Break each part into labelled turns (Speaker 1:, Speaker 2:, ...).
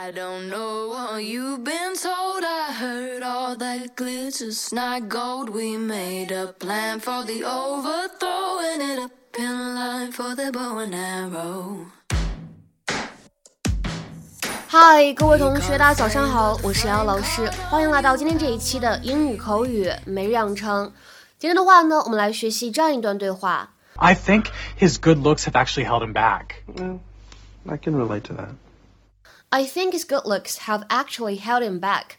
Speaker 1: I don't know what you've been told. I heard all that glitter's not gold. We made a plan for the overthrow, ended up in line for the bow and arrow.
Speaker 2: 嗨，各位同学，大家早上好，我是瑶老师，欢迎来到今天这一期的英语口语每日养成。今天的话呢，我们来学习这样一段对话。
Speaker 3: I think his good looks have actually held him back.
Speaker 4: Well, I can relate to that.
Speaker 2: I think his good looks have actually held him back.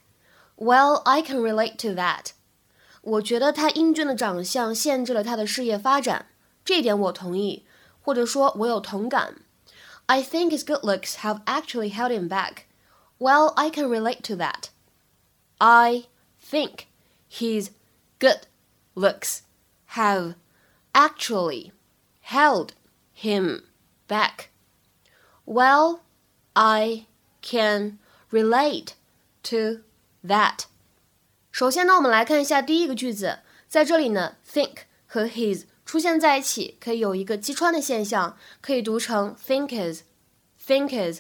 Speaker 2: Well, I can relate to that. 我觉得他英俊的长相限制了他的事业发展，这一点我同意，或者说我有同感。I think his good looks have actually held him back. Well, I can relate to that. I think his good looks have actually held him back. Well, I can relate to that. 首先呢，我们来看一下第一个句子，在这里呢，think 和 his 出现在一起，可以有一个击穿的现象，可以读成 thinkers，thinkers。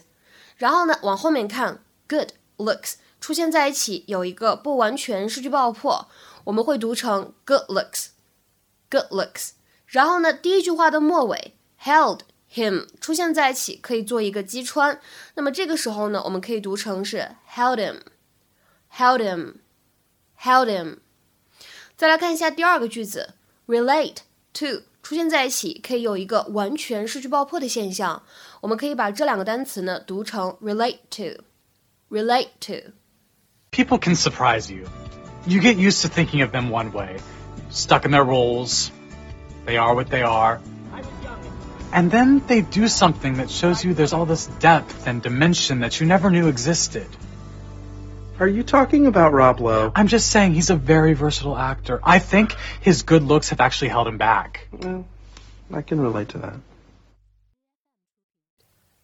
Speaker 2: 然后呢，往后面看，good looks 出现在一起，有一个不完全失去爆破，我们会读成 good looks，good looks。然后呢，第一句话的末尾 held him 出现在一起，可以做一个击穿。那么这个时候呢，我们可以读成是 held him，held him，held him。再来看一下第二个句子，relate to 出现在一起，可以有一个完全失去爆破的现象。我们可以把这两个单词呢读成 relate to，relate to。
Speaker 3: People can surprise you. You get used to thinking of them one way, stuck in their roles. They are what they are. And then they do something that shows you there's all this depth and dimension that you never knew existed.
Speaker 4: Are you talking about Rob Lowe?
Speaker 3: I'm just saying he's a very versatile actor. I think his good looks have actually held him back.
Speaker 4: Well, I can relate to that.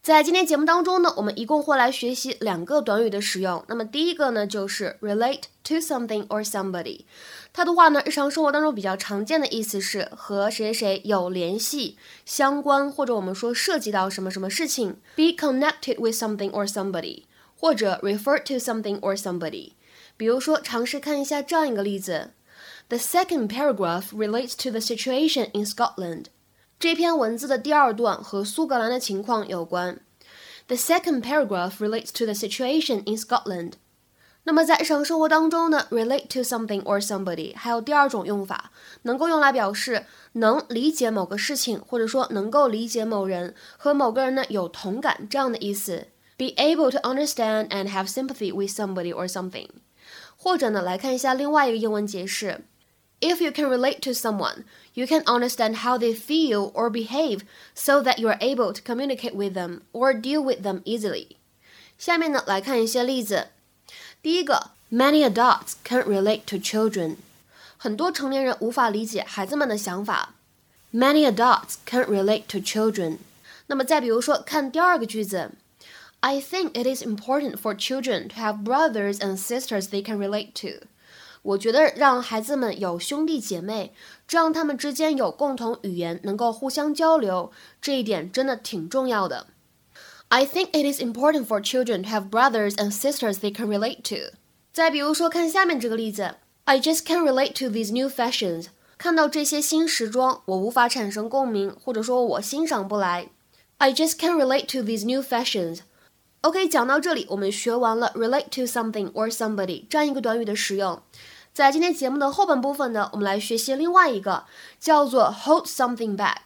Speaker 2: 在今天节目当中呢，我们一共会来学习两个短语的使用。那么第一个呢，就是 relate to something or somebody。它的话呢，日常生活当中比较常见的意思是和谁谁有联系、相关，或者我们说涉及到什么什么事情。Be connected with something or somebody，或者 refer to something or somebody。比如说，尝试看一下这样一个例子：The second paragraph relates to the situation in Scotland。这篇文字的第二段和苏格兰的情况有关。The second paragraph relates to the situation in Scotland。那么在日常生活当中呢，relate to something or somebody 还有第二种用法，能够用来表示能理解某个事情，或者说能够理解某人和某个人呢有同感这样的意思。Be able to understand and have sympathy with somebody or something。或者呢，来看一下另外一个英文解释。If you can relate to someone, you can understand how they feel or behave so that you are able to communicate with them or deal with them easily. 下面呢，来看一些例子。第一个，Many adults can't relate to children。很多成年人无法理解孩子们的想法。Many adults can't relate to children。那么再比如说，看第二个句子，I think it is important for children to have brothers and sisters they can relate to。 我觉得让孩子们有兄弟姐妹，这样他们之间有共同语言，能够互相交流，这一点真的挺重要的。I think it is important for children to have brothers and sisters they can relate to。再比如说，看下面这个例子，I just can't relate to these new fashions。看到这些新时装，我无法产生共鸣，或者说我欣赏不来。I just can't relate to these new fashions。OK，讲到这里，我们学完了 relate to something or somebody 这样一个短语的使用。在今天节目的后半部分呢，我们来学习另外一个叫做 hold something back。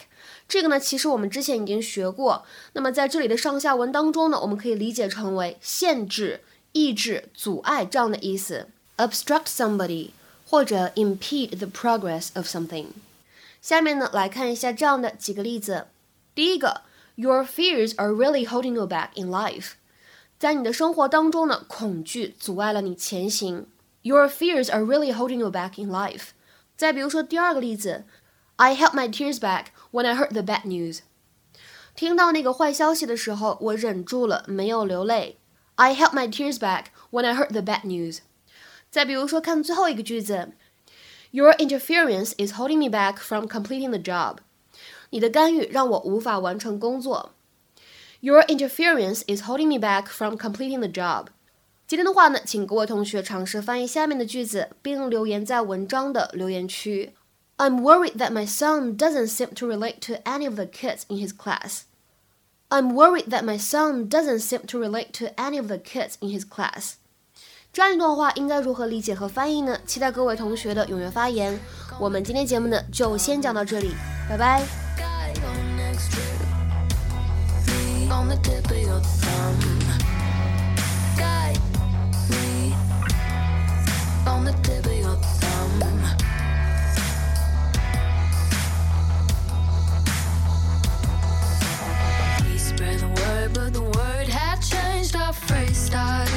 Speaker 2: 这个呢，其实我们之前已经学过。那么在这里的上下文当中呢，我们可以理解成为限制、抑制、阻碍这样的意思，obstruct somebody 或者 impede the progress of something。下面呢，来看一下这样的几个例子。第一个，Your fears are really holding you back in life。在你的生活当中呢，恐惧阻碍了你前行。Your fears are really holding you back in life。再比如说第二个例子，I held my tears back when I heard the bad news。听到那个坏消息的时候，我忍住了，没有流泪。I held my tears back when I heard the bad news。再比如说，看最后一个句子，Your interference is holding me back from completing the job。你的干预让我无法完成工作。 Your interference is holding me back from completing the job。今天的话呢，请各位同学尝试翻译下面的句子，并留言在文章的留言区。I'm worried that my son doesn't seem to relate to any of the kids in his class. I'm worried that my son doesn't seem to relate to any of the kids in his class. 这样一段话应该如何理解和翻译呢？期待各位同学的踊跃发言。我们今天节目呢就先讲到这里，拜拜。
Speaker 1: on the tip of your thumb. Guide me on the tip of your thumb. We
Speaker 2: spread the word, but the word had changed our phrase style.